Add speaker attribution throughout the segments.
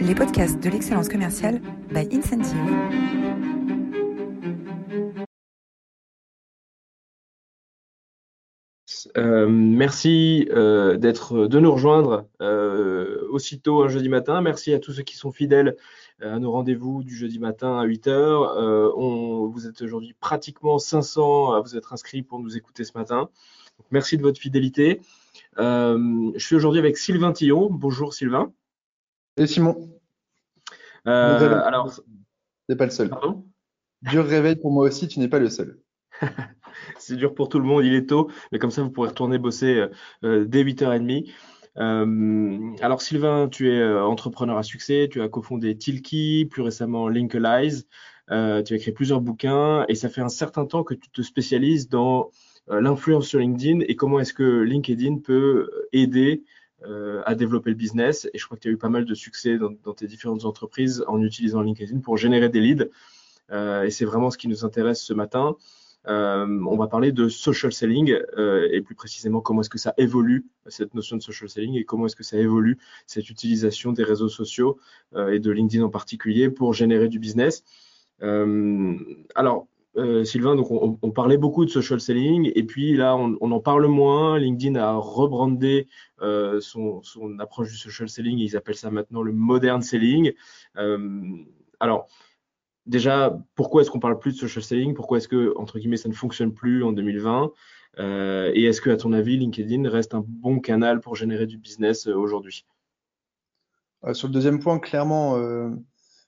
Speaker 1: les podcasts de l'excellence commerciale by Incentive.
Speaker 2: Euh, merci euh, d'être de nous rejoindre euh, aussitôt un jeudi matin. Merci à tous ceux qui sont fidèles à nos rendez-vous du jeudi matin à 8 heures. On, vous êtes aujourd'hui pratiquement 500 à vous être inscrits pour nous écouter ce matin. Merci de votre fidélité. je suis aujourd'hui avec Sylvain Tillon. Bonjour Sylvain.
Speaker 3: Et Simon.
Speaker 2: Euh, alors, tu
Speaker 3: n'es pas le seul. Pardon? Dur réveil pour moi aussi, tu n'es pas le seul.
Speaker 2: c'est dur pour tout le monde, il est tôt, mais comme ça vous pourrez retourner bosser euh, euh, dès 8h30. Euh, alors Sylvain, tu es entrepreneur à succès, tu as cofondé Tilki, plus récemment Linkalize, tu as écrit plusieurs bouquins et ça fait un certain temps que tu te spécialises dans l'influence sur LinkedIn et comment est-ce que LinkedIn peut aider euh, à développer le business. Et je crois que tu as eu pas mal de succès dans, tes différentes entreprises en utilisant LinkedIn pour générer des leads. Euh, et c'est vraiment ce qui nous intéresse ce matin. Euh, on va parler de social selling et plus précisément comment est-ce que ça évolue cette notion de social selling et comment est-ce que ça évolue cette utilisation des réseaux sociaux et de LinkedIn en particulier pour générer du business. alors, euh, Sylvain, on, parlait beaucoup de social selling et puis là on, en parle moins. LinkedIn a rebrandé euh, son, approche du social selling. Ils appellent ça maintenant le modern selling. Euh, alors déjà, pourquoi est-ce qu'on parle plus de social selling? Pourquoi est-ce que entre guillemets ça ne fonctionne plus en 2020 Et est-ce que à ton avis LinkedIn reste un bon canal pour générer du business aujourd'hui?
Speaker 3: Sur le deuxième point, clairement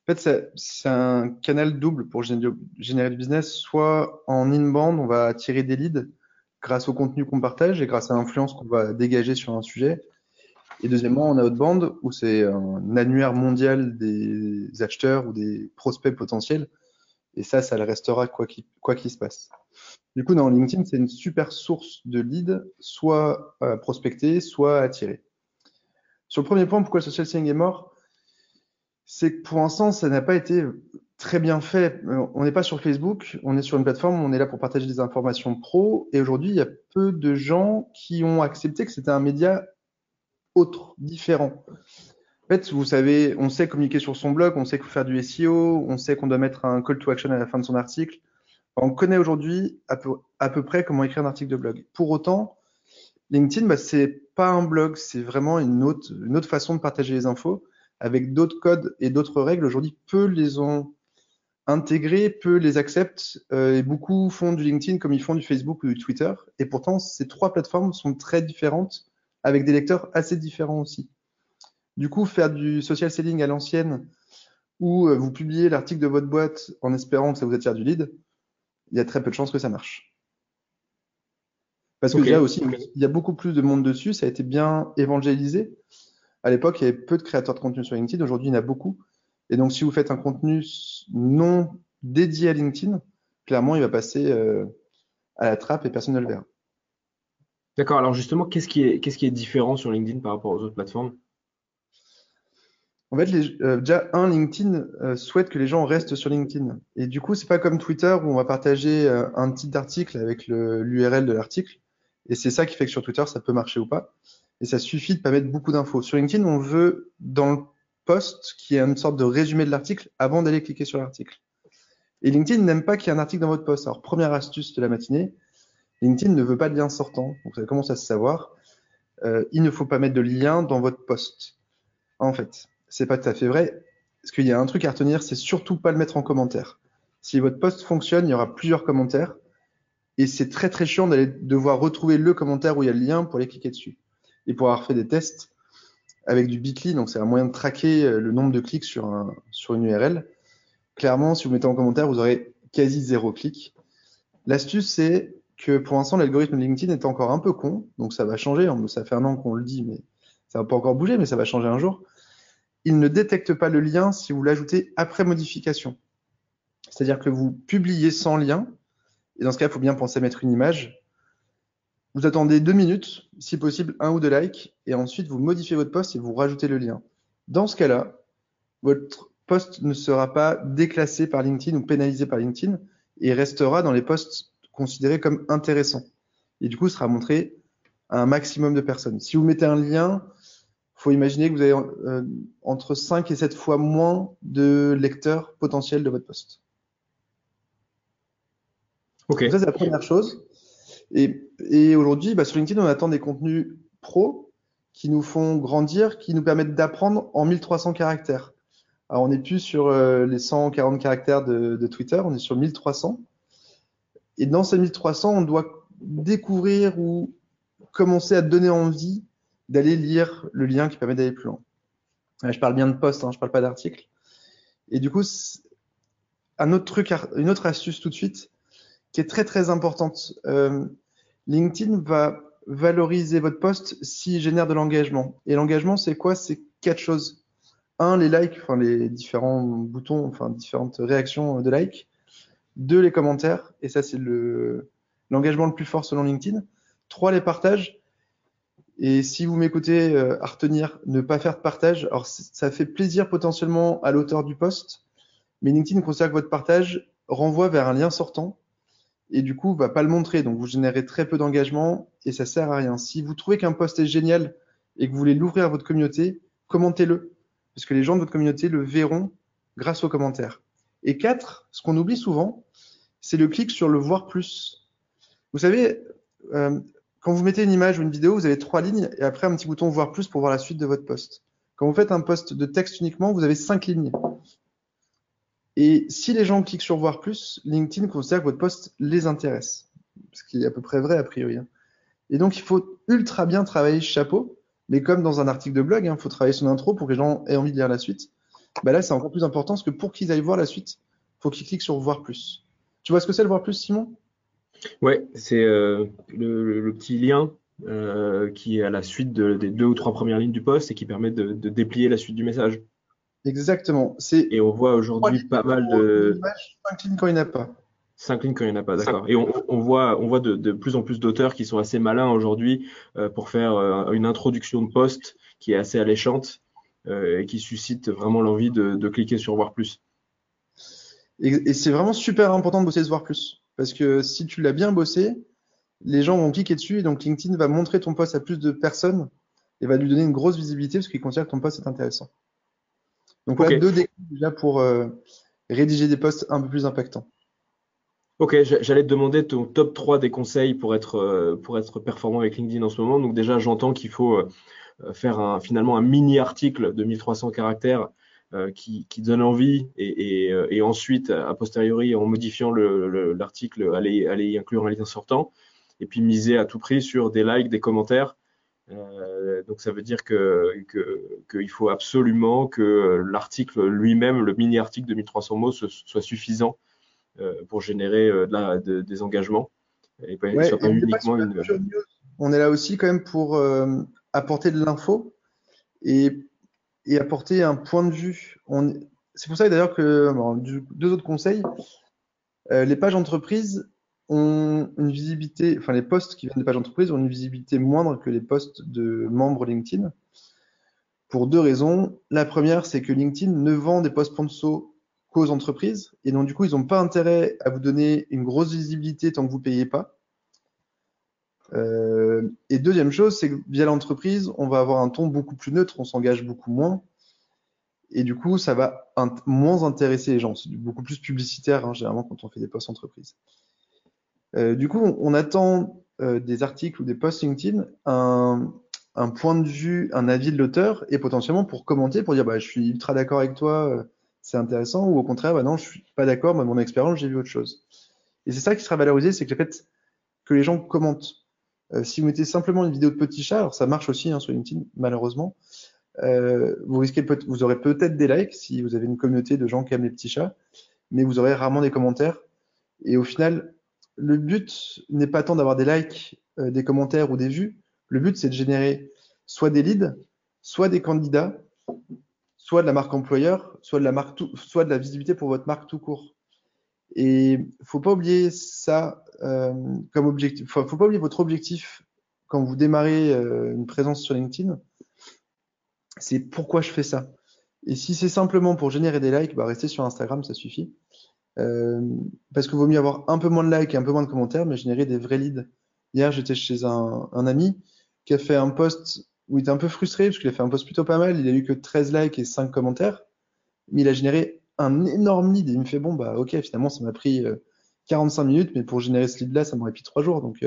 Speaker 3: en fait, c'est un canal double pour générer du business. Soit en inbound, on va attirer des leads grâce au contenu qu'on partage et grâce à l'influence qu'on va dégager sur un sujet. Et deuxièmement, en outbound, où c'est un annuaire mondial des acheteurs ou des prospects potentiels. Et ça, ça le restera quoi qu'il se passe. Du coup, dans LinkedIn, c'est une super source de leads, soit à prospecter, soit à attirer. Sur le premier point, pourquoi le social selling est mort? C'est que pour l'instant, ça n'a pas été très bien fait. Euh, on n'est pas sur Facebook, on est sur une plateforme, on est là pour partager des informations pro. Et aujourd'hui, il y a peu de gens qui ont accepté que c'était un média autre, différent. En fait, vous savez, on sait communiquer sur son blog, on sait faire du SEO, on sait qu'on doit mettre un call to action à la fin de son article. On connaît aujourd'hui à peu, près comment écrire un article de blog. Pour autant, LinkedIn, bah, c'est pas un blog, c'est vraiment une autre façon de partager les infos avec d'autres codes et d'autres règles, aujourd'hui, peu les ont intégrés, peu les acceptent, euh, et beaucoup font du LinkedIn comme ils font du Facebook ou du Twitter. Et pourtant, ces trois plateformes sont très différentes, avec des lecteurs assez différents aussi. Du coup, faire du social selling à l'ancienne, où euh, vous publiez l'article de votre boîte en espérant que ça vous attire du lead, il y a très peu de chances que ça marche. Parce que déjà aussi, il y a beaucoup plus de monde dessus, ça a été bien évangélisé. À l'époque, il y avait peu de créateurs de contenu sur LinkedIn. Aujourd'hui, il y en a beaucoup. Et donc, si vous faites un contenu non dédié à LinkedIn, clairement, il va passer euh, à la trappe et personne ne le verra.
Speaker 2: D'accord. Alors justement, qu'est-ce qui est, qu'est-ce qui est différent sur LinkedIn par rapport aux autres plateformes?
Speaker 3: En fait, euh, déjà, un, LinkedIn euh, souhaite que les gens restent sur LinkedIn. Et du coup, c'est pas comme Twitter où on va partager un titre d'article avec l'URL de l'article. Et c'est ça qui fait que sur Twitter, ça peut marcher ou pas et ça suffit de pas mettre beaucoup d'infos. Sur LinkedIn, on veut dans le post qui est une sorte de résumé de l'article avant d'aller cliquer sur l'article. Et LinkedIn n'aime pas qu'il y ait un article dans votre post. Alors, première astuce de la matinée, LinkedIn ne veut pas de lien sortant. Donc, ça commence à se savoir? Euh, il ne faut pas mettre de lien dans votre post. En fait, c'est pas tout à fait vrai. Parce qu'il y a un truc à retenir, c'est surtout pas le mettre en commentaire. Si votre post fonctionne, il y aura plusieurs commentaires. Et c'est très très chiant d'aller devoir retrouver le commentaire où il y a le lien pour aller cliquer dessus et pour avoir fait des tests avec du Bitly, donc c'est un moyen de traquer euh, le nombre de clics sur, un, une URL. Clairement, si vous mettez en commentaire, vous aurez quasi zéro clic. L'astuce, c'est que pour l'instant, l'algorithme LinkedIn est encore un peu con, donc ça va changer. Hein. Ça fait un an qu'on le dit, mais ça va pas encore bouger, mais ça va changer un jour. Il ne détecte pas le lien si vous l'ajoutez après modification. C'est-à-dire que vous publiez sans lien, et dans ce cas, il faut bien penser à mettre une image. Vous attendez deux minutes, si possible un ou deux likes, et ensuite vous modifiez votre post et vous rajoutez le lien. Dans ce cas-là, votre post ne sera pas déclassé par LinkedIn ou pénalisé par LinkedIn et restera dans les posts considérés comme intéressants. Et du coup, sera montré à un maximum de personnes. Si vous mettez un lien, faut imaginer que vous avez euh, entre 5 et 7 fois moins de lecteurs potentiels de votre poste.
Speaker 2: Ok.
Speaker 3: ça, c'est la première chose. Et, et aujourd'hui, bah, sur LinkedIn, on attend des contenus pro qui nous font grandir, qui nous permettent d'apprendre en 1300 caractères. Alors, on n'est plus sur euh, les 140 caractères de, Twitter, on est sur 1300. Et dans ces 1300, on doit découvrir ou commencer à donner envie d'aller lire le lien qui permet d'aller plus loin. Je parle bien de post, hein, je parle pas d'article. Et du coup, un autre truc, une autre astuce tout de suite, qui est très très importante. Euh, LinkedIn va valoriser votre poste s'il génère de l'engagement. Et l'engagement, c'est quoi? C'est quatre choses. Un, les likes, enfin les différents boutons, enfin différentes réactions de likes. Deux, les commentaires. Et ça, c'est le l'engagement le plus fort selon LinkedIn. Trois, les partages. Et si vous m'écoutez euh, à retenir, ne pas faire de partage. Alors, ça fait plaisir potentiellement à l'auteur du poste, mais LinkedIn considère que votre partage renvoie vers un lien sortant et du coup, va pas le montrer. Donc, vous générez très peu d'engagement et ça sert à rien. Si vous trouvez qu'un poste est génial et que vous voulez l'ouvrir à votre communauté, commentez-le parce que les gens de votre communauté le verront grâce aux commentaires. Et quatre, ce qu'on oublie souvent, c'est le clic sur le voir plus. Vous savez, euh, quand vous mettez une image ou une vidéo, vous avez trois lignes et après un petit bouton voir plus pour voir la suite de votre poste. Quand vous faites un poste de texte uniquement, vous avez cinq lignes. Et si les gens cliquent sur voir plus, LinkedIn considère que votre poste les intéresse. Ce qui est à peu près vrai a priori. Hein. Et donc, il faut ultra bien travailler chapeau. Mais comme dans un article de blog, il hein, faut travailler son intro pour que les gens aient envie de lire la suite. Bah là, c'est encore plus important parce que pour qu'ils aillent voir la suite, il faut qu'ils cliquent sur voir plus. Tu vois ce que c'est le voir plus, Simon?
Speaker 2: Ouais, c'est euh, le, petit lien euh, qui est à la suite des deux ou trois premières lignes du poste et qui permet de déplier la suite du message.
Speaker 3: Exactement.
Speaker 2: Et on voit aujourd'hui pas mal de.
Speaker 3: 5 lignes quand il n'y en a pas.
Speaker 2: 5 lignes quand il n'y en a pas, d'accord. Et on, voit, on voit de, plus en plus d'auteurs qui sont assez malins aujourd'hui euh, pour faire euh, une introduction de poste qui est assez alléchante euh, et qui suscite vraiment l'envie de, cliquer sur voir plus.
Speaker 3: Et, c'est vraiment super important de bosser ce voir plus. Parce que si tu l'as bien bossé, les gens vont cliquer dessus et donc LinkedIn va montrer ton poste à plus de personnes et va lui donner une grosse visibilité parce qu'il considère que ton poste est intéressant. Donc voilà deux découps déjà pour euh, rédiger des posts un peu plus impactants.
Speaker 2: Ok, j'allais te demander ton top 3 des conseils pour être, euh, pour être performant avec LinkedIn en ce moment. Donc déjà, j'entends qu'il faut euh, faire un, finalement un mini article de 1300 caractères qui, qui, donne envie et, et, et, ensuite, a posteriori, en modifiant l'article, aller, aller y inclure un lien sortant et puis miser à tout prix sur des likes, des commentaires euh, donc ça veut dire que qu'il faut absolument que l'article lui-même, le mini-article de 1300 mots, soit suffisant euh, pour générer euh, des engagements
Speaker 3: et pas, uniquement une. On est là aussi quand même pour apporter de l'info et, et, apporter un point de vue. C'est pour ça d'ailleurs que deux autres conseils. les pages entreprises, ont une visibilité, enfin les posts qui viennent des pages d'entreprise ont une visibilité moindre que les posts de membres LinkedIn pour deux raisons. La première, c'est que LinkedIn ne vend des posts Ponso qu'aux entreprises et donc du coup, ils n'ont pas intérêt à vous donner une grosse visibilité tant que vous ne payez pas. Euh, et deuxième chose, c'est que via l'entreprise, on va avoir un ton beaucoup plus neutre, on s'engage beaucoup moins. Et du coup, ça va moins intéresser les gens. C'est beaucoup plus publicitaire, hein, généralement, quand on fait des posts entreprises. Euh, du coup, on, attend euh, des articles ou des posts LinkedIn un, point de vue, un avis de l'auteur et potentiellement pour commenter, pour dire bah, je suis ultra d'accord avec toi, euh, c'est intéressant, ou au contraire, bah non, je suis pas d'accord, mais mon expérience, j'ai vu autre chose. Et c'est ça qui sera valorisé, c'est que le fait que les gens commentent. si vous mettez simplement une vidéo de petit chat, alors ça marche aussi hein, sur LinkedIn, malheureusement, vous risquez vous aurez peut-être des likes si vous avez une communauté de gens qui aiment les petits chats, mais vous aurez rarement des commentaires. Et au final, le but n'est pas tant d'avoir des likes, euh, des commentaires ou des vues. Le but, c'est de générer soit des leads, soit des candidats, soit de la marque employeur, soit de la visibilité pour votre marque tout court. Et faut pas oublier ça euh, comme objectif. Faut, faut pas oublier votre objectif quand vous démarrez euh, une présence sur LinkedIn. C'est pourquoi je fais ça. Et si c'est simplement pour générer des likes, bah restez sur Instagram, ça suffit. Euh, parce qu'il vaut mieux avoir un peu moins de likes et un peu moins de commentaires, mais générer des vrais leads. Hier, j'étais chez un, ami qui a fait un post où il était un peu frustré parce qu'il a fait un post plutôt pas mal. Il a eu que 13 likes et 5 commentaires, mais il a généré un énorme lead. Et il me fait bon bah ok, finalement ça m'a pris 45 minutes, mais pour générer ce lead là, ça m'aurait pris 3 jours, donc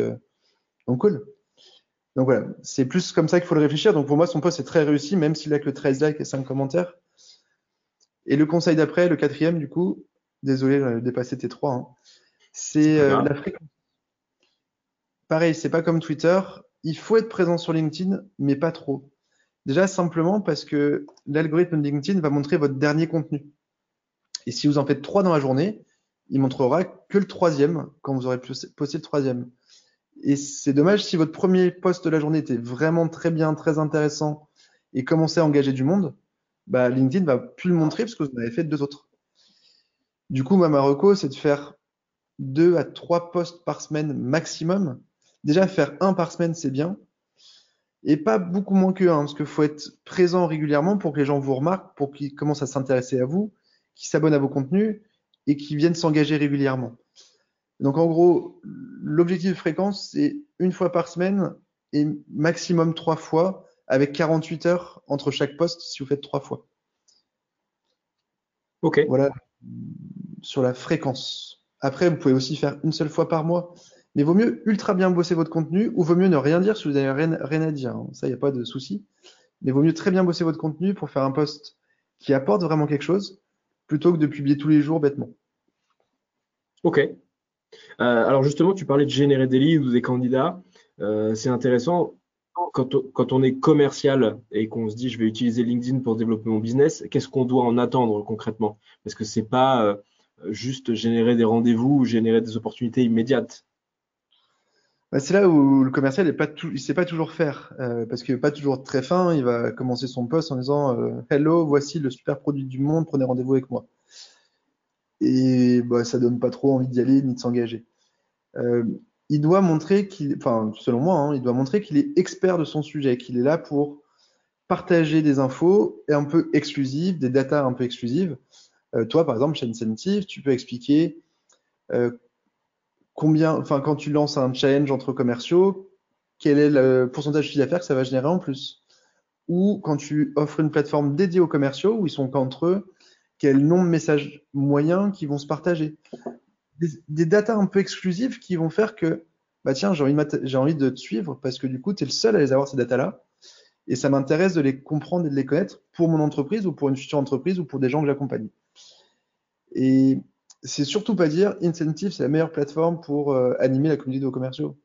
Speaker 3: donc cool. Donc voilà, c'est plus comme ça qu'il faut le réfléchir. Donc pour moi, son post est très réussi, même s'il a que 13 likes et 5 commentaires. Et le conseil d'après, le quatrième du coup, désolé, j'en ai dépassé tes trois, hein. c'est euh, la fréquence. Pareil, c'est pas comme Twitter, il faut être présent sur LinkedIn, mais pas trop. Déjà simplement parce que l'algorithme de LinkedIn va montrer votre dernier contenu. Et si vous en faites trois dans la journée, il montrera que le troisième quand vous aurez posté le troisième. Et c'est dommage si votre premier post de la journée était vraiment très bien, très intéressant et commençait à engager du monde, bah, LinkedIn va plus le montrer parce que vous en avez fait deux autres. Du coup, ma Marocco, c'est de faire deux à trois posts par semaine maximum. Déjà, faire un par semaine, c'est bien. Et pas beaucoup moins que un, parce qu'il faut être présent régulièrement pour que les gens vous remarquent, pour qu'ils commencent à s'intéresser à vous, qu'ils s'abonnent à vos contenus et qu'ils viennent s'engager régulièrement. Donc en gros, l'objectif de fréquence, c'est une fois par semaine et maximum trois fois, avec 48 heures entre chaque poste si vous faites trois fois.
Speaker 2: Ok.
Speaker 3: Voilà sur la fréquence. Après, vous pouvez aussi faire une seule fois par mois. Mais vaut mieux ultra bien bosser votre contenu ou vaut mieux ne rien dire si vous n'avez rien, à dire. Hein. Ça, il n'y a pas de souci. Mais vaut mieux très bien bosser votre contenu pour faire un post qui apporte vraiment quelque chose plutôt que de publier tous les jours bêtement.
Speaker 2: Ok. Euh, alors justement, tu parlais de générer des leads ou des candidats. Euh, c'est intéressant. Quand, on est commercial et qu'on se dit je vais utiliser LinkedIn pour développer mon business, qu'est-ce qu'on doit en attendre concrètement? Parce que c'est pas euh, juste générer des rendez-vous ou générer des opportunités immédiates.
Speaker 3: Bah, c'est là où le commercial ne il sait pas toujours faire parce qu'il n'est pas toujours très fin. Il va commencer son post en disant Hello, voici le super produit du monde, prenez rendez-vous avec moi et bah, ça donne pas trop envie d'y aller ni de s'engager. Euh, il doit montrer qu'il, enfin selon moi, hein, il doit montrer qu'il est expert de son sujet, qu'il est là pour partager des infos un peu exclusives, des datas un peu exclusives. Euh, toi, par exemple, chez Incentive, tu peux expliquer euh, combien, enfin quand tu lances un challenge entre commerciaux, quel est le pourcentage de chiffre d'affaires que ça va générer en plus? Ou quand tu offres une plateforme dédiée aux commerciaux où ils sont qu'entre eux, quel nombre de messages moyens qui vont se partager? Des, datas un peu exclusives qui vont faire que, bah tiens, j'ai envie, de envie de te suivre parce que du coup, tu es le seul à les avoir, ces datas-là. Et ça m'intéresse de les comprendre et de les connaître pour mon entreprise ou pour une future entreprise ou pour des gens que j'accompagne. Et c'est surtout pas dire Incentive, c'est la meilleure plateforme pour euh, animer la communauté de commerciaux.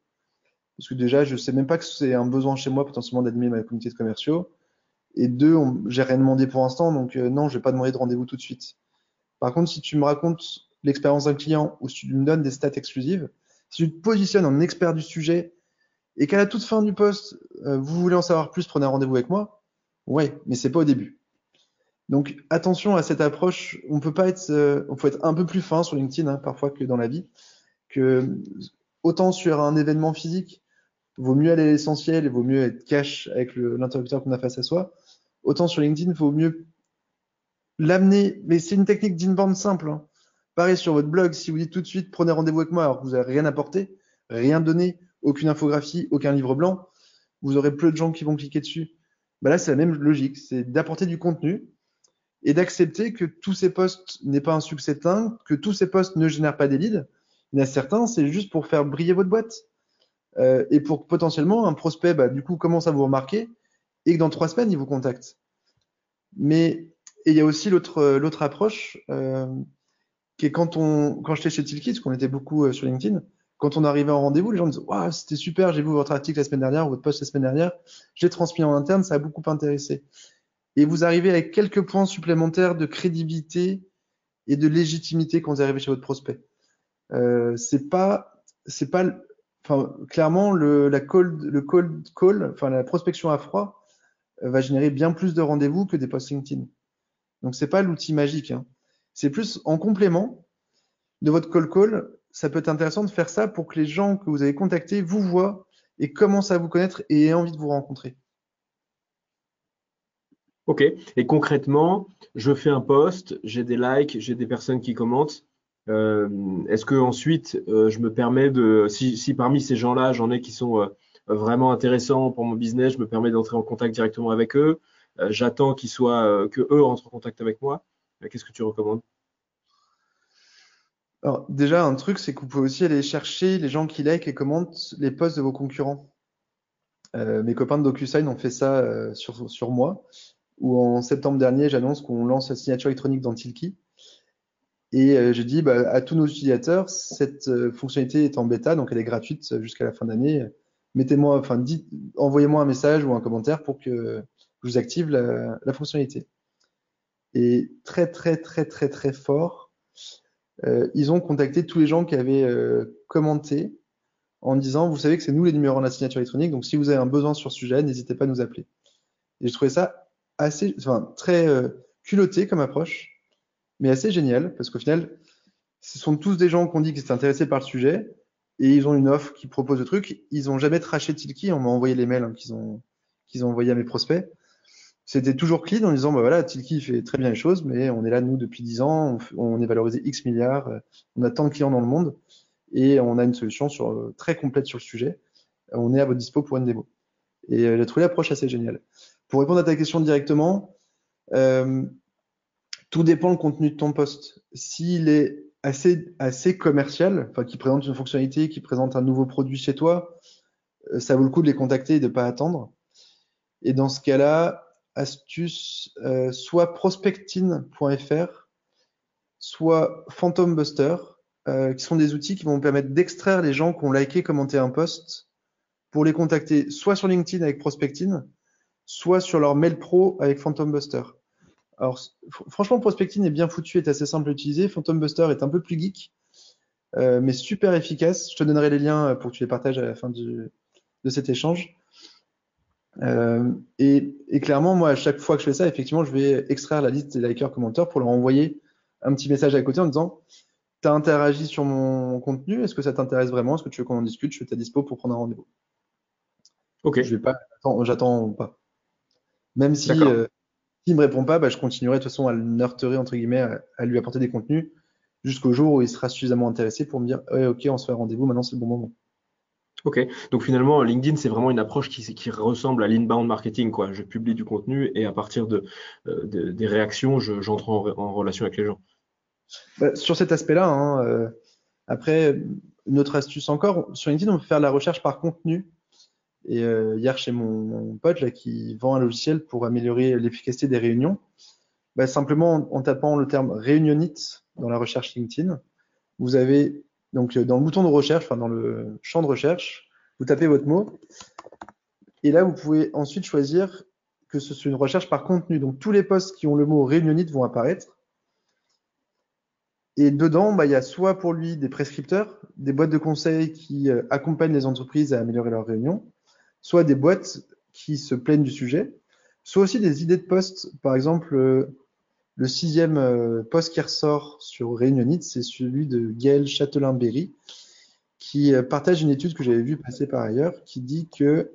Speaker 3: Parce que déjà, je sais même pas que c'est un besoin chez moi potentiellement d'animer ma communauté de commerciaux. Et deux, j'ai rien demandé pour l'instant, donc euh, non, je vais pas demander de rendez-vous tout de suite. Par contre, si tu me racontes l'expérience d'un client ou si tu me donnes des stats exclusives, si tu te positionnes en expert du sujet et qu'à la toute fin du poste, euh, vous voulez en savoir plus, prenez un rendez-vous avec moi. Ouais, mais c'est pas au début. Donc attention à cette approche. On peut pas être, euh, on peut être un peu plus fin sur LinkedIn hein, parfois que dans la vie. Que autant sur un événement physique, vaut mieux aller à l'essentiel et vaut mieux être cash avec l'interlocuteur qu'on a face à soi. Autant sur LinkedIn, vaut mieux l'amener. Mais c'est une technique d'inbound simple. Hein. Sur votre blog, si vous dites tout de suite prenez rendez-vous avec moi alors que vous n'avez rien apporté, rien donné, aucune infographie, aucun livre blanc, vous aurez peu de gens qui vont cliquer dessus. Bah là, c'est la même logique, c'est d'apporter du contenu et d'accepter que tous ces posts n'est pas un succès dingue, que tous ces posts ne génèrent pas des leads. Il y a certains, c'est juste pour faire briller votre boîte. Euh, et pour potentiellement un prospect, bah, du coup, commence à vous remarquer et que dans trois semaines, il vous contacte. Mais il y a aussi l'autre euh, l'autre approche euh, qui quand on quand j'étais chez Tilkit, parce qu'on était beaucoup euh, sur LinkedIn, quand on arrivait en rendez-vous, les gens disaient waouh c'était super, j'ai vu votre article la semaine dernière, votre post la semaine dernière, j'ai transmis en interne, ça a beaucoup intéressé. Et vous arrivez avec quelques points supplémentaires de crédibilité et de légitimité quand vous arrivez chez votre prospect. Euh, c'est pas c'est pas enfin, clairement, le, la cold, le cold call, enfin, la prospection à froid, euh, va générer bien plus de rendez-vous que des posts LinkedIn. Donc, c'est pas l'outil magique. Hein. C'est plus en complément de votre call call. Ça peut être intéressant de faire ça pour que les gens que vous avez contactés vous voient et commencent à vous connaître et aient envie de vous rencontrer.
Speaker 2: Ok. Et concrètement, je fais un post, j'ai des likes, j'ai des personnes qui commentent. Euh, est-ce que ensuite euh, je me permets de, si, parmi ces gens-là, j'en ai qui sont vraiment intéressant pour mon business, je me permets d'entrer en contact directement avec eux. J'attends qu'ils soient, que eux entrent en contact avec moi. Qu'est-ce que tu recommandes?
Speaker 3: Alors, déjà, un truc, c'est que vous pouvez aussi aller chercher les gens qui like et commentent les posts de vos concurrents. Euh, mes copains de DocuSign ont fait ça euh, sur, sur moi, où en septembre dernier, j'annonce qu'on lance la signature électronique dans Tilki. Et euh, j'ai dit bah, à tous nos utilisateurs, cette euh, fonctionnalité est en bêta, donc elle est gratuite jusqu'à la fin d'année. Mettez-moi, enfin, envoyez-moi un message ou un commentaire pour que je vous active la, la fonctionnalité. Et très, très, très, très, très fort, euh, ils ont contacté tous les gens qui avaient euh, commenté en disant, vous savez que c'est nous les numéros de la signature électronique, donc si vous avez un besoin sur ce sujet, n'hésitez pas à nous appeler. Et je trouvais ça assez, enfin, très euh, culotté comme approche, mais assez génial, parce qu'au final, ce sont tous des gens qui ont dit qu'ils étaient intéressés par le sujet, et ils ont une offre qui propose le truc. Ils n'ont jamais traché Tilki, on m'a envoyé les mails hein, qu'ils ont, qu'ils ont envoyés à mes prospects c'était toujours clean en disant bah voilà Tilki fait très bien les choses mais on est là nous depuis 10 ans on, est valorisé X milliards euh, on a tant de clients dans le monde et on a une solution sur, euh, très complète sur le sujet. On est à votre dispo pour une démo. Et euh, j'ai trouvé l'approche assez géniale. Pour répondre à ta question directement tout dépend le contenu de ton poste. S'il est assez assez commercial enfin qui présente une fonctionnalité qui présente un nouveau produit chez toi ça vaut le coup de les contacter et de pas attendre. Et dans ce cas-là, astuce, euh, soit prospectine.fr, soit Phantom Buster, euh, qui sont des outils qui vont vous permettre d'extraire les gens qui ont liké, commenté un post pour les contacter soit sur LinkedIn avec Prospectine, soit sur leur mail pro avec Phantom Buster. Alors, franchement, Prospectine est bien foutu, est assez simple à utiliser. Phantom Buster est un peu plus geek, euh, mais super efficace. Je te donnerai les liens pour que tu les partages à la fin de cet échange. Euh, et, et, clairement, moi, à chaque fois que je fais ça, effectivement, je vais extraire la liste des likers commenteurs pour leur envoyer un petit message à côté en disant Tu as interagi sur mon contenu, est-ce que ça t'intéresse vraiment? Est-ce que tu veux qu'on en discute? Je suis à ta dispo pour prendre un rendez-vous.
Speaker 2: Ok.
Speaker 3: Je vais pas, j'attends pas. Même si euh, s'il me répond pas, bah, je continuerai de toute façon à le nurturer entre guillemets, à, à lui apporter des contenus jusqu'au jour où il sera suffisamment intéressé pour me dire ok, on se fait un rendez-vous, maintenant c'est le bon moment.
Speaker 2: Ok, donc finalement, LinkedIn, c'est vraiment une approche qui, qui ressemble à l'inbound marketing. Quoi. Je publie du contenu et à partir de, euh, des réactions, j'entre en, relation avec les gens.
Speaker 3: Bah, sur cet aspect-là, hein, euh, après, une autre astuce encore, sur LinkedIn, on peut faire la recherche par contenu. Et euh, hier, chez mon, pote là, qui vend un logiciel pour améliorer l'efficacité des réunions, bah, simplement en, tapant le terme réunionite dans la recherche LinkedIn, vous avez donc, euh, dans le bouton de recherche, enfin dans le champ de recherche, vous tapez votre mot. Et là, vous pouvez ensuite choisir que ce soit une recherche par contenu. Donc, tous les posts qui ont le mot réunionite vont apparaître. Et dedans, bah, il y a soit pour lui des prescripteurs, des boîtes de conseils qui euh, accompagnent les entreprises à améliorer leurs réunions, soit des boîtes qui se plaignent du sujet, soit aussi des idées de posts. Par exemple, euh, le sixième euh, poste qui ressort sur Réunionite, c'est celui de Gaël Châtelain-Berry, qui euh, partage une étude que j'avais vue passer par ailleurs, qui dit que,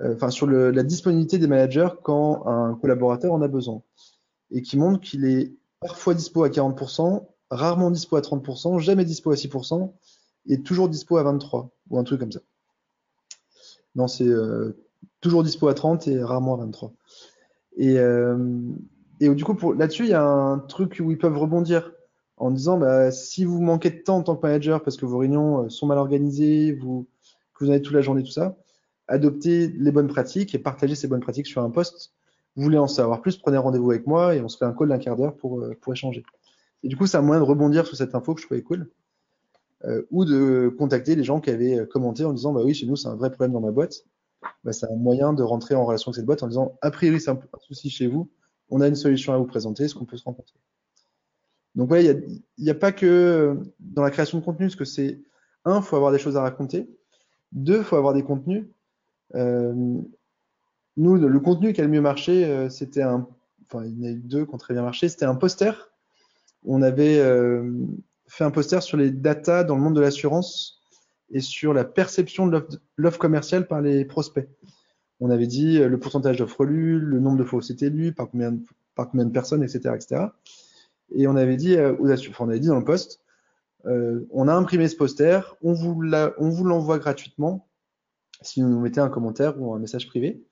Speaker 3: euh, enfin, sur la disponibilité des managers quand un collaborateur en a besoin, et qui montre qu'il est parfois dispo à 40%, rarement dispo à 30%, jamais dispo à 6%, et toujours dispo à 23%, ou un truc comme ça. Non, c'est toujours dispo à 30 et rarement à 23. Et, et du coup, là-dessus, il y a un truc où ils peuvent rebondir en disant bah, si vous manquez de temps en tant que manager parce que vos réunions euh, sont mal organisées, vous, que vous avez toute la journée, tout ça, adoptez les bonnes pratiques et partagez ces bonnes pratiques sur un poste. Vous voulez en savoir plus, prenez rendez-vous avec moi et on se fait un call d'un quart d'heure pour, euh, pour échanger. Et du coup, c'est un moyen de rebondir sur cette info que je trouvais cool. Euh, ou de contacter les gens qui avaient commenté en disant bah oui, chez nous, c'est un vrai problème dans ma boîte. Bah, c'est un moyen de rentrer en relation avec cette boîte en disant a priori, c'est un souci chez vous on a une solution à vous présenter, est-ce qu'on peut se rencontrer? Donc ouais, il n'y a, pas que dans la création de contenu, parce que c'est un, il faut avoir des choses à raconter. Deux, il faut avoir des contenus. Euh, nous, le, contenu qui a le mieux marché, euh, c'était un, enfin il y en a eu deux qui ont très bien marché, c'était un poster. On avait euh, fait un poster sur les datas dans le monde de l'assurance et sur la perception de l'offre commerciale par les prospects on avait dit euh, le pourcentage d'offres lues, le nombre de fois où c'était lu, par combien, de, personnes, etc., etc. Et on avait dit euh, on avait dit dans le poste, euh, on a imprimé ce poster, on vous l'envoie gratuitement. si vous nous mettez un commentaire ou un message privé.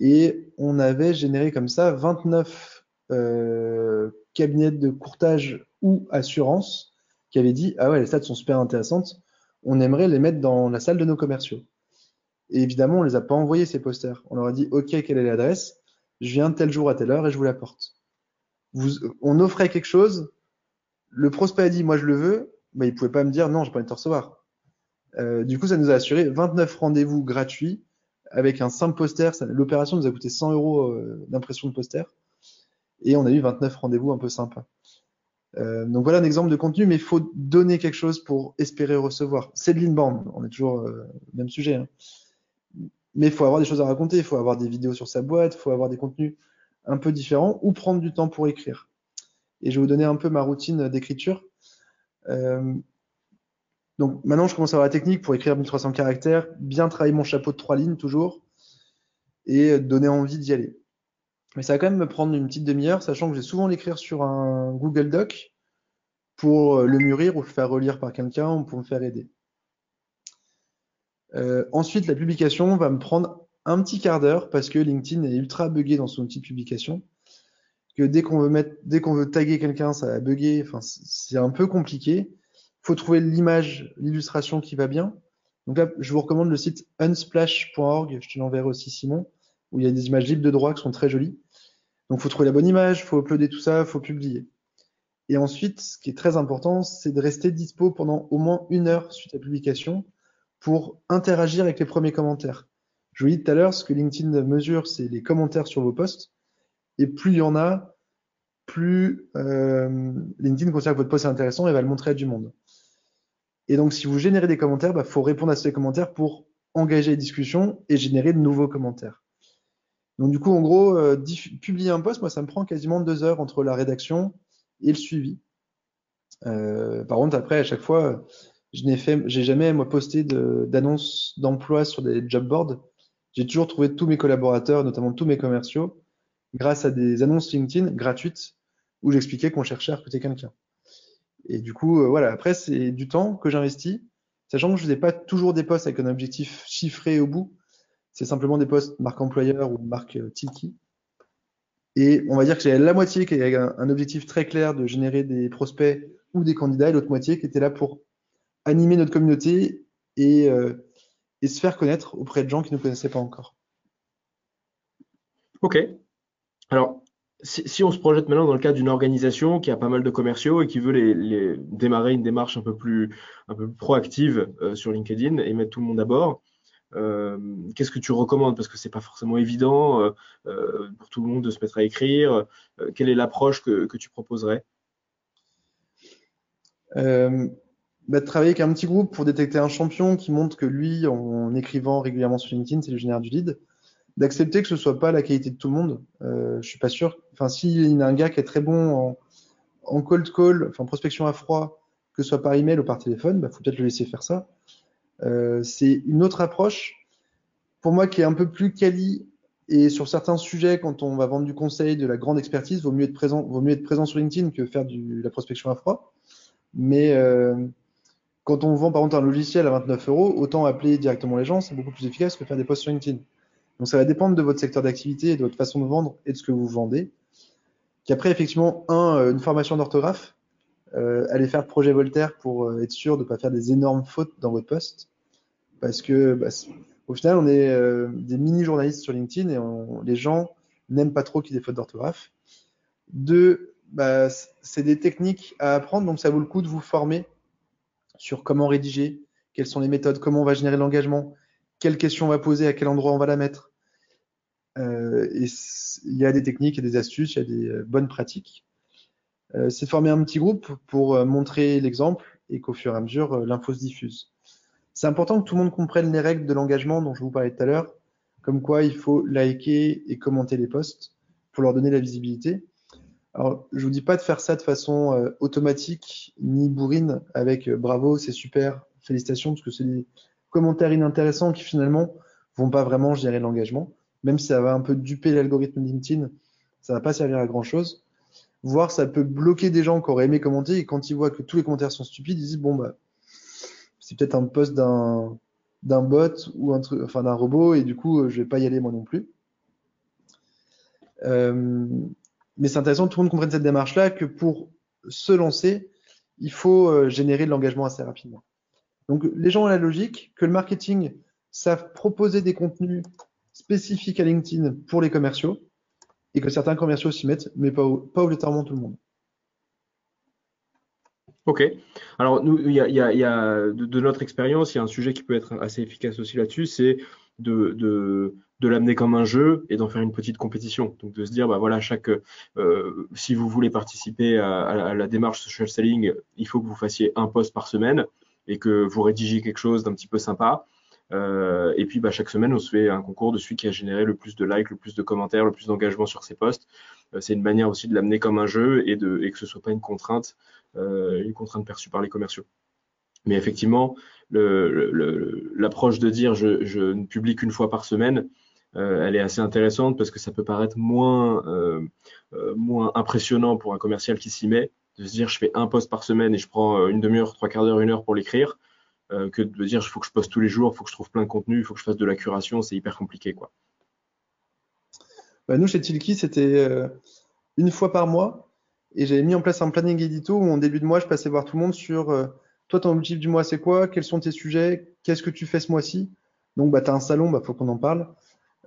Speaker 3: Et on avait généré comme ça 29 euh, cabinets de courtage ou assurance qui avaient dit Ah ouais, les stats sont super intéressantes, on aimerait les mettre dans la salle de nos commerciaux. Et évidemment, on les a pas envoyés ces posters. On leur a dit Ok, quelle est l'adresse? Je viens tel jour à telle heure et je vous l'apporte. On offrait quelque chose, le prospect a dit Moi je le veux, mais il pouvait pas me dire Non, j'ai pas envie de te recevoir. Euh, du coup, ça nous a assuré 29 rendez-vous gratuits avec un simple poster. L'opération nous a coûté 100 euros euh, d'impression de poster. Et on a eu 29 rendez-vous un peu sympas. Euh, donc voilà un exemple de contenu, mais il faut donner quelque chose pour espérer recevoir. C'est de l'inbound, on est toujours euh, même sujet. Hein. Mais il faut avoir des choses à raconter, il faut avoir des vidéos sur sa boîte, il faut avoir des contenus un peu différents ou prendre du temps pour écrire. Et je vais vous donner un peu ma routine d'écriture. Euh, donc maintenant, je commence à avoir la technique pour écrire 1300 caractères, bien travailler mon chapeau de trois lignes toujours, et donner envie d'y aller. Mais ça va quand même me prendre une petite demi-heure, sachant que je vais souvent l'écrire sur un Google Doc pour le mûrir ou le faire relire par quelqu'un ou pour me faire aider. Euh, ensuite, la publication va me prendre un petit quart d'heure parce que LinkedIn est ultra buggé dans son outil de publication. Que dès qu'on veut mettre, dès qu'on veut taguer quelqu'un, ça va bugger. Enfin, c'est un peu compliqué faut trouver l'image, l'illustration qui va bien. Donc là, je vous recommande le site unsplash.org, je te l'enverrai aussi Simon, où il y a des images libres de droit qui sont très jolies. Donc faut trouver la bonne image, faut uploader tout ça, faut publier. Et ensuite, ce qui est très important, c'est de rester dispo pendant au moins une heure suite à la publication pour interagir avec les premiers commentaires. Je vous dis tout à l'heure, ce que LinkedIn mesure, c'est les commentaires sur vos posts. Et plus il y en a, plus euh, LinkedIn considère que votre post est intéressant et va le montrer à du monde. Et donc, si vous générez des commentaires, il bah, faut répondre à ces commentaires pour engager les discussions et générer de nouveaux commentaires. Donc, du coup, en gros, euh, publier un post, moi, ça me prend quasiment deux heures entre la rédaction et le suivi. Euh, par contre, après, à chaque fois, je n'ai fait, j'ai jamais moi posté d'annonces d'emploi sur des job boards. J'ai toujours trouvé tous mes collaborateurs, notamment tous mes commerciaux, grâce à des annonces LinkedIn gratuites où j'expliquais qu'on cherchait à recruter quelqu'un. Et du coup, euh, voilà, après, c'est du temps que j'investis, sachant que je ne faisais pas toujours des postes avec un objectif chiffré au bout. C'est simplement des postes marque employeur ou marque euh, Tilki. Et on va dire que j'ai la moitié qui avait un, objectif très clair de générer des prospects ou des candidats, et l'autre moitié qui était là pour animer notre communauté et, euh, et se faire connaître auprès de gens qui ne nous connaissaient pas encore.
Speaker 2: Ok. Alors, si, on se projette maintenant dans le cadre d'une organisation qui a pas mal de commerciaux et qui veut les, démarrer une démarche un peu plus, un peu proactive euh, sur LinkedIn et mettre tout le monde à bord, euh, qu'est-ce que tu recommandes? Parce que c'est pas forcément évident euh, pour tout le monde de se mettre à écrire. quelle est l'approche que, tu proposerais?
Speaker 3: Bah, travailler avec un petit groupe pour détecter un champion qui montre que lui, en, écrivant régulièrement sur LinkedIn, c'est le général du lead d'accepter que ce soit pas la qualité de tout le monde. Euh, je suis pas sûr. Enfin, s'il y a un gars qui est très bon en, en cold call, enfin prospection à froid, que ce soit par email ou par téléphone, bah, faut peut-être le laisser faire ça. Euh, c'est une autre approche pour moi qui est un peu plus quali et sur certains sujets, quand on va vendre du conseil, de la grande expertise, vaut mieux être présent, vaut mieux être présent sur LinkedIn que faire du, la prospection à froid. Mais euh, quand on vend par exemple un logiciel à 29 euros, autant appeler directement les gens, c'est beaucoup plus efficace que faire des posts sur LinkedIn. Donc ça va dépendre de votre secteur d'activité de votre façon de vendre et de ce que vous vendez. Qu'après, effectivement, un, euh, une formation d'orthographe, euh, faire projet Voltaire pour euh, être sûr de ne pas faire des énormes fautes dans votre poste. Parce que bah, au final, on est euh, des mini-journalistes sur LinkedIn et les gens n'aiment pas trop qu'il y ait des fautes d'orthographe. Deux, bah, c'est des techniques à apprendre, donc ça vaut le coup de vous former sur comment rédiger, quelles sont les méthodes, comment on va générer l'engagement, quelle question on va poser, à quel endroit on va la mettre. Euh, et il y a des techniques, il y a des astuces, il y a des euh, bonnes pratiques. Euh, c'est former un petit groupe pour montrer l'exemple et qu'au fur et à mesure, l'info se diffuse. C'est important que tout le monde comprenne les règles de l'engagement dont je vous parlais tout à l'heure, comme quoi il faut liker et commenter les posts pour leur donner la visibilité. Alors, je vous dis pas de faire ça de façon automatique ni bourrine avec bravo, c'est super, félicitations, parce que c'est commentaires inintéressants qui finalement vont pas vraiment gérer l'engagement. Même si ça va un peu duper l'algorithme LinkedIn, ça va pas servir à grand chose. Voire ça peut bloquer des gens qui auraient aimé commenter et quand ils voient que tous les commentaires sont stupides, ils disent bon bah c'est peut-être un post d'un d'un bot ou un truc, enfin d'un robot, et du coup, je vais pas y aller moi non plus. Euh, mais c'est intéressant tout le monde comprenne cette démarche-là, que pour se lancer, il faut euh, générer de l'engagement assez rapidement. Donc les gens ont la logique que le marketing savent proposer des contenus spécifiques à LinkedIn pour les commerciaux et que certains commerciaux s'y mettent, mais pas, obligatoirement tout le monde.
Speaker 2: Ok. Alors, nous, y a, a de, notre expérience, il y a un sujet qui peut être assez efficace aussi là-dessus, c'est de, de, l'amener comme un jeu et d'en faire une petite compétition. Donc, de se dire, bah voilà, chaque, euh, si vous voulez participer à, à, la démarche social selling, il faut que vous fassiez un post par semaine et que vous rédigiez quelque chose d'un petit peu sympa. Euh, et puis, bah, chaque semaine, on se fait un concours de celui qui a généré le plus de likes, le plus de commentaires, le plus d'engagement sur ses posts. Euh, c'est une manière aussi de l'amener comme un jeu et, de, et que ce soit pas une contrainte euh, une contrainte perçue par les commerciaux. Mais effectivement, l'approche de dire je, ne publie qu'une fois par semaine, euh, elle est assez intéressante parce que ça peut paraître moins, euh, moins impressionnant pour un commercial qui s'y met, de se dire je fais un post par semaine et je prends une demi-heure, trois quarts d'heure, une heure pour l'écrire, que de dire il faut que je poste tous les jours, il faut que je trouve plein de contenu, il faut que je fasse de la curation, c'est hyper compliqué. quoi.
Speaker 3: Bah, nous, chez Tilki, c'était une fois par mois. Et j'avais mis en place un planning édito où en début de mois, je passais voir tout le monde sur euh, toi, ton objectif du mois, c'est quoi? Quels sont tes sujets? Qu'est-ce que tu fais ce mois-ci? Donc, bah, tu as un salon, bah, faut qu'on en parle.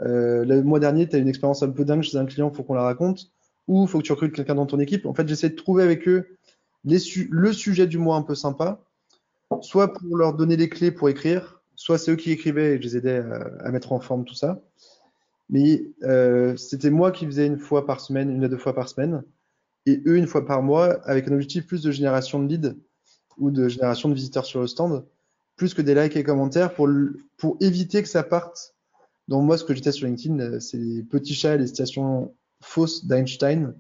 Speaker 3: Euh, le mois dernier, tu as une expérience un peu dingue chez un client, faut qu'on la raconte. Ou faut que tu recrutes quelqu'un dans ton équipe. En fait, j'essaie de trouver avec eux le sujet du mois un peu sympa, soit pour leur donner les clés pour écrire, soit c'est eux qui écrivaient et je les aidais à, mettre en forme tout ça. Mais euh, c'était moi qui faisais une fois par semaine, une à deux fois par semaine et eux une fois par mois avec un objectif plus de génération de leads ou de génération de visiteurs sur le stand, plus que des likes et commentaires pour, pour éviter que ça parte. Donc moi, ce que j'étais sur LinkedIn, euh, c'est les petits chats et les citations fausses d'Einstein.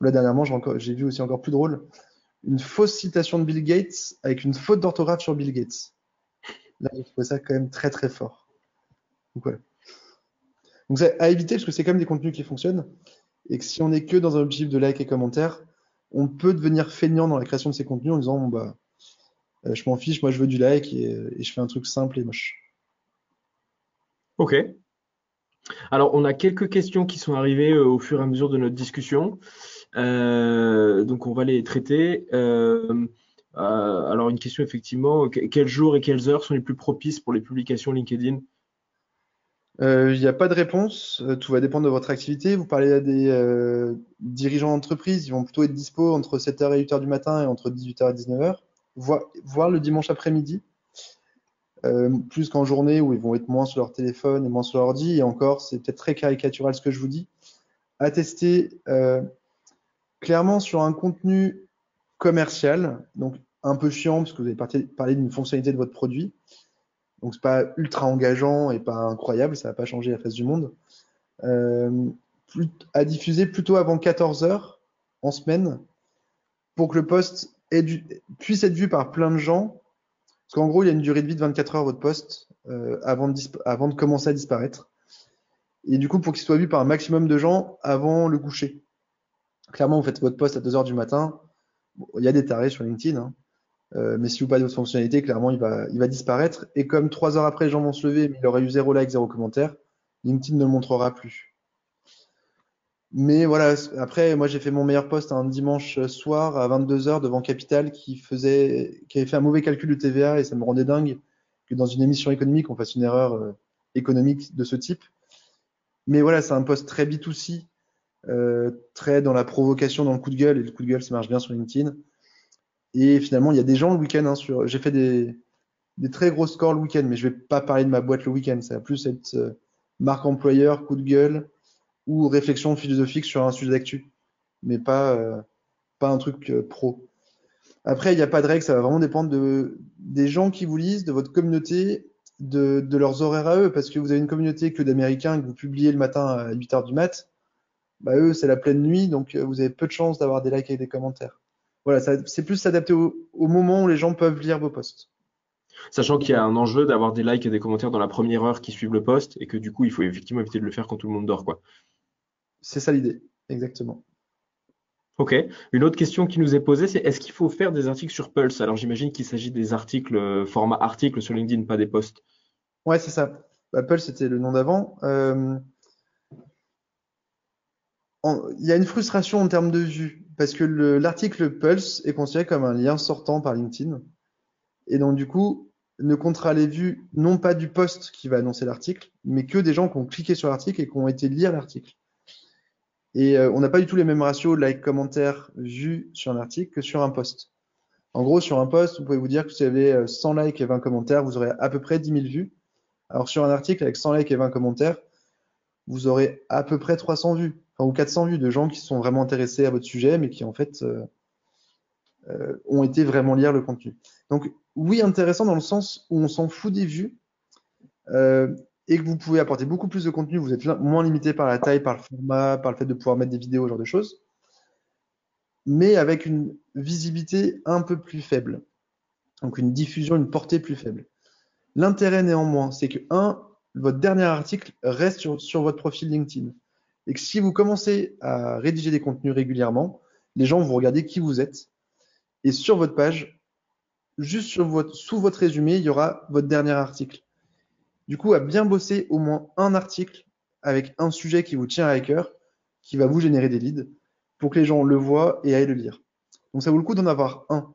Speaker 3: Là, dernièrement, j'ai vu aussi encore plus drôle, une fausse citation de Bill Gates avec une faute d'orthographe sur Bill Gates. Là, je trouvais ça quand même très très fort. Donc voilà. Donc à éviter parce que c'est quand même des contenus qui fonctionnent et que si on n'est que dans un objectif de like et commentaires, on peut devenir feignant dans la création de ces contenus en disant bah euh, je m'en fiche, moi je veux du like et, je fais un truc simple et moche.
Speaker 2: Ok. Alors on a quelques questions qui sont arrivées euh, au fur et à mesure de notre discussion. Euh, donc on va les traiter. alors une question effectivement, quels jours et quelles heures sont les plus propices pour les publications LinkedIn?
Speaker 3: euh, il n'y a pas de réponse, euh, tout va dépendre de votre activité. Vous parlez à des euh, dirigeants d'entreprise, ils vont plutôt être dispo entre 7h et 8h du matin et entre 18h et 19h, voire, le dimanche après-midi, plus qu'en journée où ils vont être moins sur leur téléphone et moins sur leur ordi. Et encore, c'est peut-être très caricatural ce que je vous dis. À tester clairement sur un contenu commercial, donc un peu chiant parce que vous avez parlé d'une fonctionnalité de votre produit donc c'est pas ultra engageant et pas incroyable, ça va pas changer la face du monde. Euh, à diffuser plutôt avant 14 heures en semaine pour que le post puisse être vu par plein de gens. Parce qu'en gros, il y a une durée de vie de 24 heures votre post euh, avant, de commencer à disparaître. Et du coup, pour qu'il soit vu par un maximum de gens avant le coucher. Clairement, vous faites votre post à 2 heures du matin. il y a des tarés sur LinkedIn. Hein. Euh, mais si vous parlez de votre fonctionnalité, clairement, il va, il va disparaître. Et comme trois heures après, les gens vont se lever, mais il aurait eu zéro like, zéro commentaire, LinkedIn ne le montrera plus. Mais voilà, après, moi, j'ai fait mon meilleur post un dimanche soir à 22h devant Capital qui faisait, qui avait fait un mauvais calcul de TVA et ça me rendait dingue que dans une émission économique, on fasse une erreur euh, économique de ce type. Mais voilà, c'est un post très B2C, euh, très dans la provocation, dans le coup de gueule, et le coup de gueule, ça marche bien sur LinkedIn. Et finalement, il y a des gens le week-end. Hein. J'ai fait des, des, très gros scores le week-end, mais je vais pas parler de ma boîte le week-end. Ça va plus être euh, marque employeur, coup de gueule ou réflexion philosophique sur un sujet d'actu, mais pas, euh, pas un truc euh, pro. Après, il n'y a pas de règle, ça va vraiment dépendre de, des gens qui vous lisent, de votre communauté, de, leurs horaires à eux, parce que vous avez une communauté que d'Américains que vous publiez le matin à 8 heures du mat, bah eux, c'est la pleine nuit, donc vous avez peu de chances d'avoir des likes et des commentaires voilà, c'est plus s'adapter au, moment où les gens peuvent lire vos posts.
Speaker 2: Sachant qu'il y a un enjeu d'avoir des likes et des commentaires dans la première heure qui suivent le post et que du coup, il faut effectivement éviter de le faire quand tout le monde dort, quoi.
Speaker 3: C'est ça l'idée, exactement.
Speaker 2: Ok. Une autre question qui nous est posée, c'est est-ce qu'il faut faire des articles sur Pulse? Alors j'imagine qu'il s'agit des articles euh, format article sur LinkedIn, pas des posts.
Speaker 3: Ouais, c'est ça. Apple, c'était le nom d'avant. Euh, il y a une frustration en termes de vue, parce que l'article Pulse est considéré comme un lien sortant par LinkedIn. Et donc, du coup, ne comptera les vues non pas du post qui va annoncer l'article, mais que des gens qui ont cliqué sur l'article et qui ont été lire l'article. Et euh, on n'a pas du tout les mêmes ratios like, commentaires, vues sur un article que sur un post. En gros, sur un post, vous pouvez vous dire que si vous avez 100 euh, likes et 20 commentaires, vous aurez à peu près 10 000 vues. Alors sur un article avec 100 likes et 20 commentaires, vous aurez à peu près 300 vues, enfin, ou 400 vues de gens qui sont vraiment intéressés à votre sujet, mais qui en fait euh, euh, ont été vraiment lire le contenu. Donc oui, intéressant dans le sens où on s'en fout des vues euh, et que vous pouvez apporter beaucoup plus de contenu. Vous êtes moins limité par la taille, par le format, par le fait de pouvoir mettre des vidéos, ce genre de choses, mais avec une visibilité un peu plus faible. Donc une diffusion, une portée plus faible. L'intérêt néanmoins, c'est que, un, votre dernier article reste sur, votre profil LinkedIn. Et que si vous commencez à rédiger des contenus régulièrement, les gens vont regarder qui vous êtes. Et sur votre page, juste sur votre, sous votre résumé, il y aura votre dernier article. Du coup, à bien bosser au moins un article avec un sujet qui vous tient à cœur, qui va vous générer des leads, pour que les gens le voient et aillent le lire. Donc ça vaut le coup d'en avoir un.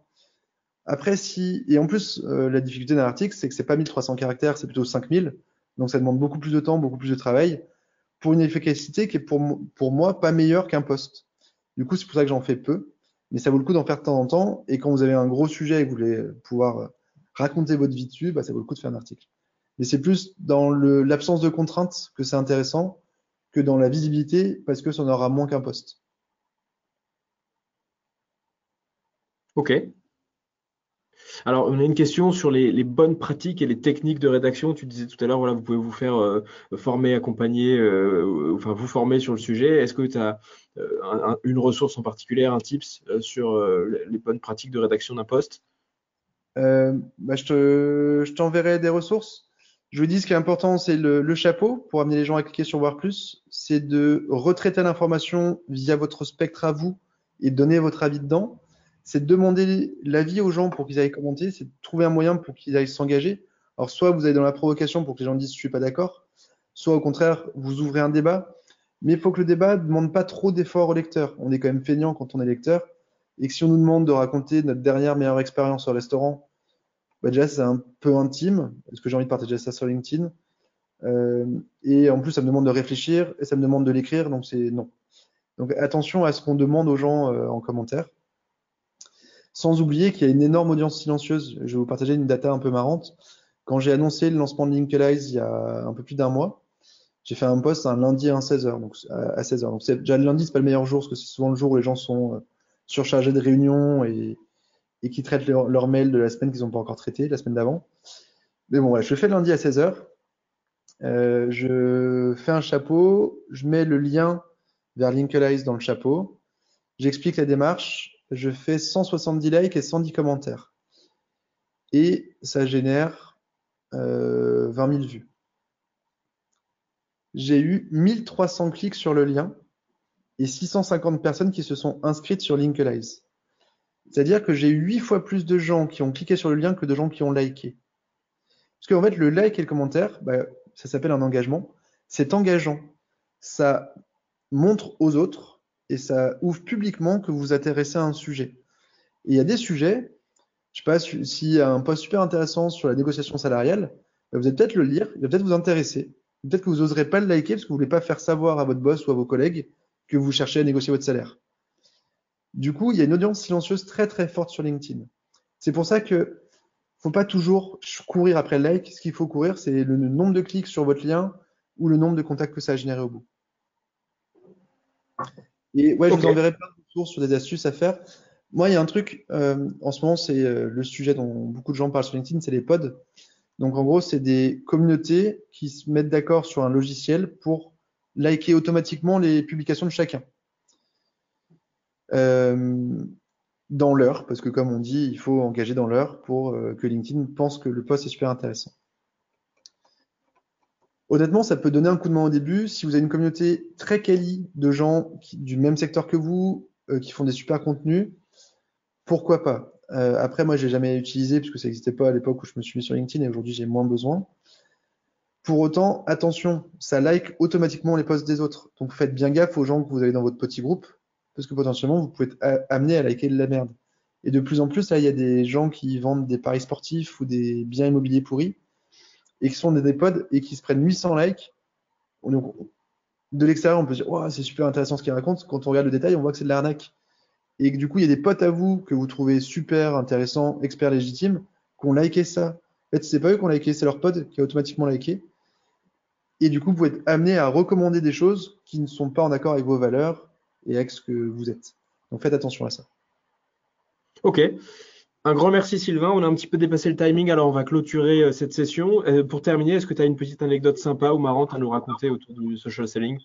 Speaker 3: Après, si, et en plus, euh, la difficulté d'un article, c'est que c'est pas 1300 caractères, c'est plutôt 5000. Donc ça demande beaucoup plus de temps, beaucoup plus de travail pour une efficacité qui est pour, moi pas meilleure qu'un poste. Du coup, c'est pour ça que j'en fais peu. Mais ça vaut le coup d'en faire de temps en temps. Et quand vous avez un gros sujet et que vous voulez pouvoir euh, raconter votre vie dessus, bah, ça vaut le coup de faire un article. Mais c'est plus dans l'absence de contraintes que c'est intéressant que dans la visibilité parce que ça en aura moins qu'un poste.
Speaker 2: Ok. Alors, on a une question sur les, bonnes pratiques et les techniques de rédaction. Tu disais tout à l'heure, voilà, vous pouvez vous faire euh, former, accompagner, euh, enfin vous former sur le sujet. Est-ce que tu as euh, une ressource en particulier, un tips sur les bonnes pratiques de rédaction d'un poste?
Speaker 3: Bah, Je t'enverrai des ressources. Je vous dis ce qui est important, c'est le, chapeau pour amener les gens à cliquer sur voir plus. C'est de retraiter l'information via votre spectre à vous et donner votre avis dedans c'est de demander l'avis aux gens pour qu'ils aillent commenter, c'est de trouver un moyen pour qu'ils aillent s'engager. Alors, soit vous allez dans la provocation pour que les gens disent je suis pas d'accord, soit au contraire, vous ouvrez un débat. Mais il faut que le débat ne demande pas trop d'efforts au lecteur. On est quand même feignant quand on est lecteur. Et que si on nous demande de raconter notre dernière meilleure expérience au restaurant, bah déjà, c'est un peu intime. Est-ce que j'ai envie de partager ça sur LinkedIn? Euh, Et en plus, ça me demande de réfléchir et ça me demande de l'écrire. Donc, c'est non. Donc, attention à ce qu'on demande aux gens euh, en commentaire. Sans oublier qu'il y a une énorme audience silencieuse. Je vais vous partager une data un peu marrante. Quand j'ai annoncé le lancement de Linkalize il y a un peu plus d'un mois, j'ai fait un post un lundi à 16h. Donc à 16h. Donc déjà le lundi c'est pas le meilleur jour parce que c'est souvent le jour où les gens sont euh, surchargés de réunions et, qui traitent leur, leur mail de la semaine qu'ils n'ont pas encore traité, la semaine d'avant. Mais bon, voilà, je le fais le lundi à 16h. Euh, je fais un chapeau, je mets le lien vers Linkalize dans le chapeau, j'explique la démarche, je fais 170 likes et 110 commentaires. Et ça génère euh, 20 000 vues. J'ai eu 1300 clics sur le lien et 650 personnes qui se sont inscrites sur Linkalize. C'est-à-dire que j'ai eu 8 fois plus de gens qui ont cliqué sur le lien que de gens qui ont liké. Parce qu'en fait, le like et le commentaire, bah, ça s'appelle un engagement. C'est engageant. Ça montre aux autres et ça ouvre publiquement que vous vous intéressez à un sujet. Et il y a des sujets, je sais pas, s'il y a un post super intéressant sur la négociation salariale, bah, vous allez peut-être le lire, il va peut-être vous intéresser. Peut-être que vous n'oserez pas le liker parce que vous voulez pas faire savoir à votre boss ou à vos collègues que vous cherchez à négocier votre salaire. Du coup, il y a une audience silencieuse très très forte sur LinkedIn. C'est pour ça que faut pas toujours courir après le like. Ce qu'il faut courir, c'est le nombre de clics sur votre lien ou le nombre de contacts que ça a généré au bout. Et ouais, je vous enverrai plein de ressources sur des astuces à faire. Moi, il y a un truc, euh, en ce moment, c'est euh, le sujet dont beaucoup de gens parlent sur LinkedIn, c'est les pods. Donc, en gros, c'est des communautés qui se mettent d'accord sur un logiciel pour liker automatiquement les publications de chacun. Euh, dans l'heure, parce que comme on dit, il faut engager dans l'heure pour euh, que LinkedIn pense que le post est super intéressant. Honnêtement, ça peut donner un coup de main au début. Si vous avez une communauté très quali de gens du même secteur que vous, euh, qui font des super contenus, pourquoi pas? Euh, Après, moi, j'ai jamais utilisé puisque ça n'existait pas à l'époque où je me suis mis sur LinkedIn et aujourd'hui, j'ai moins besoin. Pour autant, attention, ça like automatiquement les posts des autres. Donc faites bien gaffe aux gens que vous avez dans votre petit groupe, parce que potentiellement, vous pouvez être amené à liker de la merde. Et de plus en plus, il y a des gens qui vendent des paris sportifs ou des biens immobiliers pourris, et qui sont des pods et qui se prennent 800 likes. Donc, de l'extérieur, on peut se dire, oh, c'est super intéressant ce qu'il raconte. Quand on regarde le détail, on voit que c'est de l'arnaque. Et du coup, il y a des potes à vous que vous trouvez super intéressants, experts légitimes, qui ont liké ça. En fait, c'est pas eux qui ont liké, c'est leur pod qui a automatiquement liké. Et du coup, vous être amené à recommander des choses qui ne sont pas en accord avec vos valeurs et avec ce que vous êtes. Donc faites attention à ça.
Speaker 2: Ok. Un grand merci Sylvain. On a un petit peu dépassé le timing, alors on va clôturer euh, cette session. Euh, pour terminer, est-ce que tu as une petite anecdote sympa ou marrante à nous raconter autour du social selling?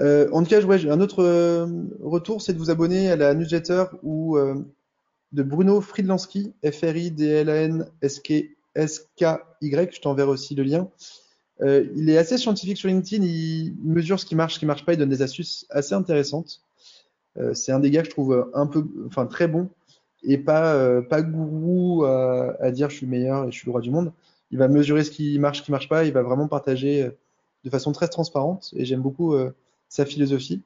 Speaker 3: Euh, En tout cas, un autre retour, c'est de vous abonner à la newsletter de Bruno Friedlansky, F-R-I-D-L-A-N-S-K-Y. Je t'enverrai aussi le lien. il est assez scientifique sur LinkedIn. Il mesure ce qui marche, ce qui marche pas. Il donne des astuces assez intéressantes. c'est un des gars que je trouve un peu, enfin très bon et pas, euh, pas gourou à, dire je suis meilleur et je suis le roi du monde. Il va mesurer ce qui marche, ce qui marche pas. Il va vraiment partager euh, de façon très transparente et j'aime beaucoup euh, sa philosophie.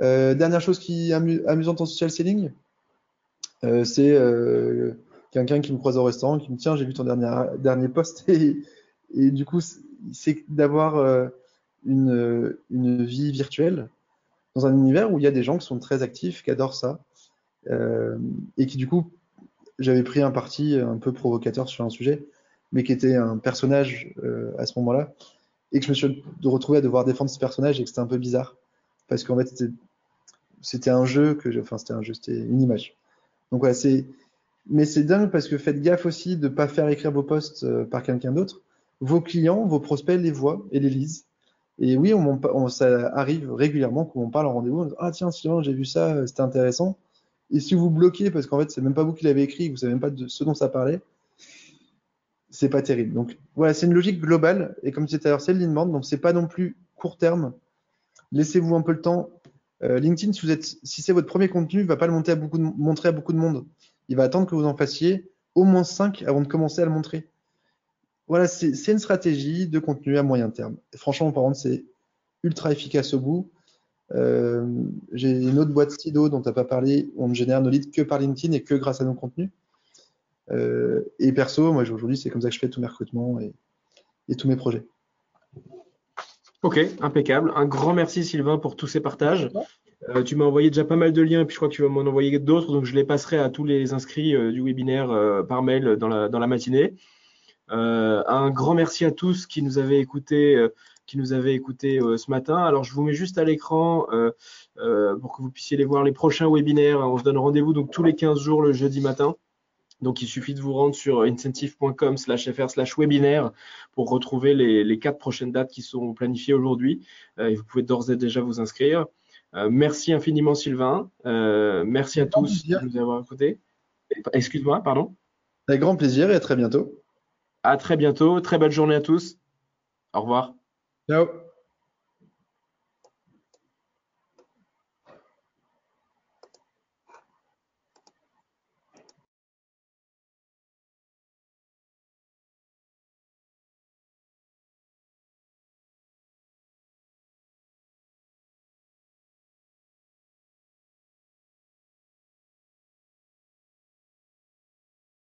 Speaker 3: dernière chose qui est amusante en social selling, c'est quelqu'un qui me croise au restaurant, qui me tient, j'ai vu ton dernier, dernier post et, et du coup, c'est d'avoir une, une vie virtuelle dans un univers où il y a des gens qui sont très actifs, qui adorent ça. Euh, et qui du coup, j'avais pris un parti un peu provocateur sur un sujet, mais qui était un personnage euh, à ce moment-là, et que je me suis retrouvé à devoir défendre ce personnage et que c'était un peu bizarre, parce qu'en fait, c'était un jeu que, enfin, c'était un jeu, c'était une image. Donc voilà, c'est, mais c'est dingue parce que faites gaffe aussi de pas faire écrire vos posts euh, par quelqu'un d'autre. Vos clients, vos prospects les voient et les lisent. Et oui, on, on ça arrive régulièrement qu'on parle en rendez-vous. Ah tiens, Sylvain, j'ai vu ça, c'était intéressant. Et si vous bloquez parce qu'en fait, c'est même pas vous qui l'avez écrit, vous savez même pas de ce dont ça parlait, c'est pas terrible. Donc voilà, c'est une logique globale. Et comme tu disais tout à l'heure, c'est l'inbound, donc c'est pas non plus court terme. Laissez-vous un peu le temps. Euh, LinkedIn, si, c'est votre premier contenu, il va pas le monter à beaucoup de, montrer à beaucoup de monde. Il va attendre que vous en fassiez au moins 5 avant de commencer à le montrer. Voilà, c'est une stratégie de contenu à moyen terme. Franchement, par contre, c'est ultra efficace au bout. Euh, j'ai une autre boîte Sido dont tu n'as pas parlé, on ne génère nos leads que par LinkedIn et que grâce à nos contenus. Euh, et perso, moi aujourd'hui, c'est comme ça que je fais tous mes recrutements et, tous mes projets.
Speaker 2: Ok, impeccable. Un grand merci Sylvain pour tous ces partages. Euh, tu m'as envoyé déjà pas mal de liens, et puis je crois que tu vas m'en envoyer d'autres, donc je les passerai à tous les inscrits du webinaire par mail dans la, dans la matinée. un grand merci à tous qui nous avaient écoutés qui nous avaient écouté euh, ce matin. Alors, je vous mets juste à l'écran euh, euh, pour que vous puissiez les voir les prochains webinaires. On se donne rendez-vous donc tous les 15 jours le jeudi matin. Donc, il suffit de vous rendre sur incentive.com slash fr slash webinaire pour retrouver les, quatre prochaines dates qui sont planifiées aujourd'hui. et vous pouvez d'ores et déjà vous inscrire. merci infiniment, Sylvain. merci à tous de nous avoir écoutés. Excuse-moi, pardon.
Speaker 3: Avec grand plaisir et à très bientôt.
Speaker 2: À très bientôt. Très belle journée à tous. Au revoir.
Speaker 3: Nope.